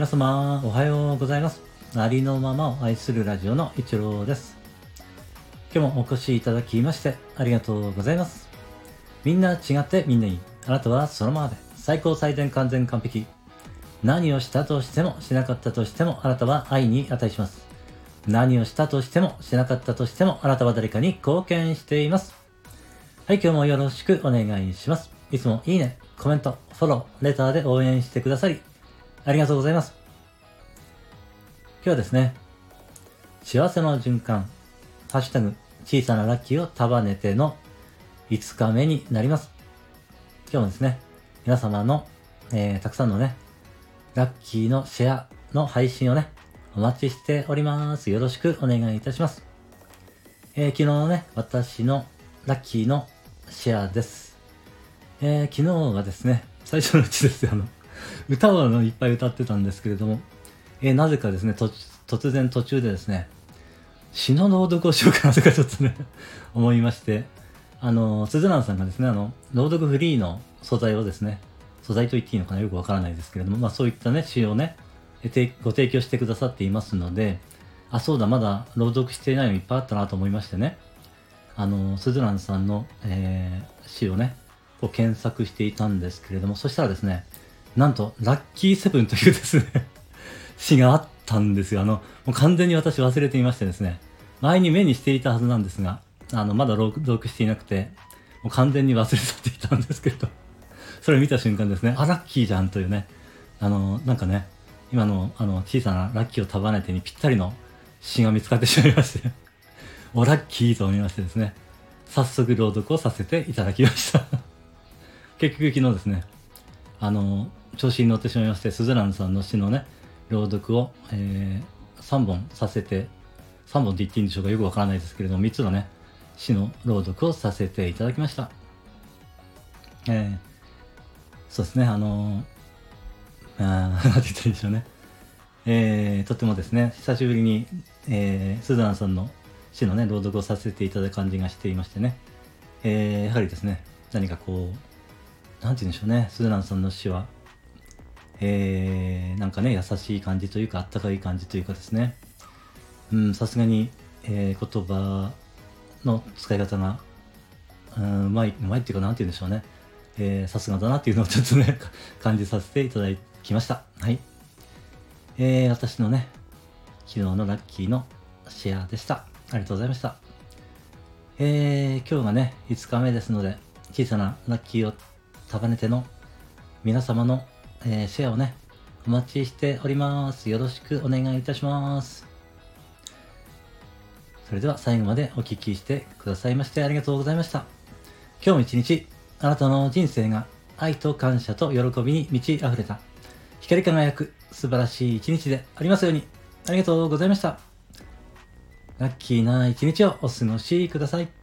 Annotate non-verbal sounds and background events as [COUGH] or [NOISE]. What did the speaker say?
皆様、おはようございます。ありのままを愛するラジオの一郎です。今日もお越しいただきましてありがとうございます。みんな違ってみんないい。あなたはそのままで最高最善完全完璧。何をしたとしてもしなかったとしてもあなたは愛に値します。何をしたとしてもしなかったとしてもあなたは誰かに貢献しています。はい、今日もよろしくお願いします。いつもいいね、コメント、フォロー、レターで応援してくださり、ありがとうございます。今日はですね、幸せの循環、ハッシュタグ、小さなラッキーを束ねての5日目になります。今日もですね、皆様の、えー、たくさんのね、ラッキーのシェアの配信をね、お待ちしております。よろしくお願いいたします。えー、昨日のね、私のラッキーのシェアです。えー、昨日がですね、最初のうちですよ、あの、[LAUGHS] 歌をあのいっぱい歌ってたんですけれども、えーなぜかですね、突然途中でですね、詩の朗読をしようかな [LAUGHS] とかちょっとね、思いまして、あの、鈴蘭さんがですね、あの、朗読フリーの素材をですね、素材と言っていいのかなよくわからないですけれども、まあそういったね、詩をね、ご提供してくださっていますので、あ、そうだ、まだ朗読していないのいっぱいあったなと思いましてね、あの、鈴蘭さんの、えー詩をね、こう検索していたんですけれども、そしたらですね、なんと、ラッキーセブンというですね、[LAUGHS] 詩があったんですよ。あの、もう完全に私忘れていましてですね、前に目にしていたはずなんですが、あの、まだ朗読していなくて、もう完全に忘れ去っていたんですけど、[LAUGHS] それを見た瞬間ですね、あ、ラッキーじゃんというね、あの、なんかね、今の、あの、小さなラッキーを束ねてにぴったりの詩が見つかってしまいまして、[LAUGHS] お、ラッキーと思いましてですね、早速朗読をさせていただきました。結局昨日ですね、あの、調子に乗ってしまいまして、スズランさんの詩のね、朗読を、えー、3本させて、3本って言っていいんでしょうかよくわからないですけれども、3つのね、詩の朗読をさせていただきました。えー、そうですね、あのー、あー [LAUGHS] なんて言ったらいいんでしょうね。えー、とてもですね、久しぶりに、えー、スズランさんの詩のね、朗読をさせていただく感じがしていましてね、えー、やはりですね、何かこう、なんて言うんでしょうね、スズランさんの詩は、えー、なんかね、優しい感じというか、あったかい感じというかですね、うん、さすがに、えー、言葉の使い方が、うん、うまい、うまいっていうか、なんて言うんでしょうね、えー、さすがだなっていうのをちょっとね、[LAUGHS] 感じさせていただきました。はい。えー、私のね、昨日のラッキーのシェアでした。ありがとうございました。えー、今日がね、5日目ですので、小さなラッキーを束ねての皆様の、えーシェアをね、お待ちしております。よろしくお願いいたします。それでは最後までお聞きしてくださいましてありがとうございました。今日も一日、あなたの人生が愛と感謝と喜びに満ち溢れた、光り輝く素晴らしい一日でありますように、ありがとうございました。ラッキーな一日をお過ごしください。